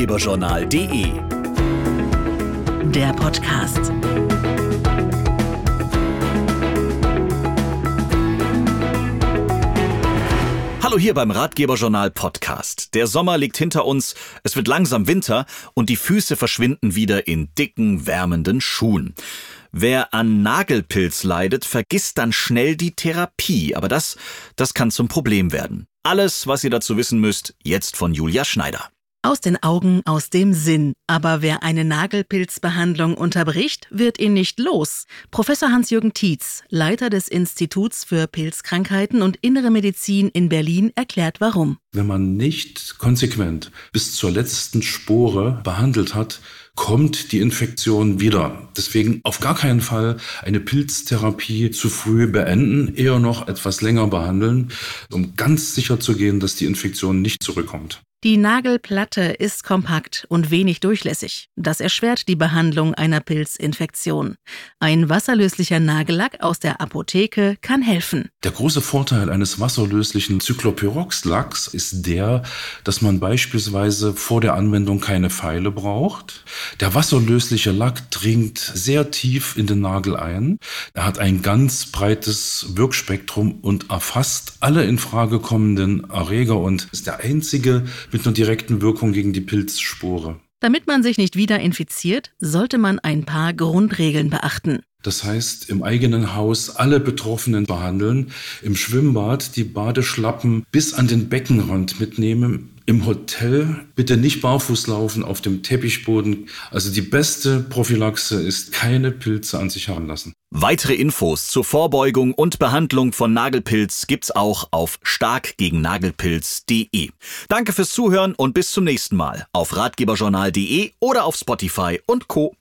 ratgeberjournal.de. Der Podcast. Hallo hier beim Ratgeberjournal Podcast. Der Sommer liegt hinter uns, es wird langsam Winter und die Füße verschwinden wieder in dicken, wärmenden Schuhen. Wer an Nagelpilz leidet, vergisst dann schnell die Therapie, aber das, das kann zum Problem werden. Alles, was ihr dazu wissen müsst, jetzt von Julia Schneider. Aus den Augen, aus dem Sinn. Aber wer eine Nagelpilzbehandlung unterbricht, wird ihn nicht los. Professor Hans-Jürgen Tietz, Leiter des Instituts für Pilzkrankheiten und Innere Medizin in Berlin, erklärt warum. Wenn man nicht konsequent bis zur letzten Spore behandelt hat, kommt die Infektion wieder. Deswegen auf gar keinen Fall eine Pilztherapie zu früh beenden, eher noch etwas länger behandeln, um ganz sicher zu gehen, dass die Infektion nicht zurückkommt. Die Nagelplatte ist kompakt und wenig durchlässig. Das erschwert die Behandlung einer Pilzinfektion. Ein wasserlöslicher Nagellack aus der Apotheke kann helfen. Der große Vorteil eines wasserlöslichen Cyclopyrox-Lacks ist der, dass man beispielsweise vor der Anwendung keine Pfeile braucht. Der wasserlösliche Lack dringt sehr tief in den Nagel ein. Er hat ein ganz breites Wirkspektrum und erfasst alle in Frage kommenden Erreger und ist der einzige mit einer direkten Wirkung gegen die Pilzspore. Damit man sich nicht wieder infiziert, sollte man ein paar Grundregeln beachten. Das heißt, im eigenen Haus alle Betroffenen behandeln, im Schwimmbad die Badeschlappen bis an den Beckenrand mitnehmen, im Hotel bitte nicht barfuß laufen auf dem Teppichboden. Also die beste Prophylaxe ist keine Pilze an sich heranlassen. Weitere Infos zur Vorbeugung und Behandlung von Nagelpilz gibt's auch auf starkgegennagelpilz.de. Danke fürs Zuhören und bis zum nächsten Mal auf ratgeberjournal.de oder auf Spotify und Co.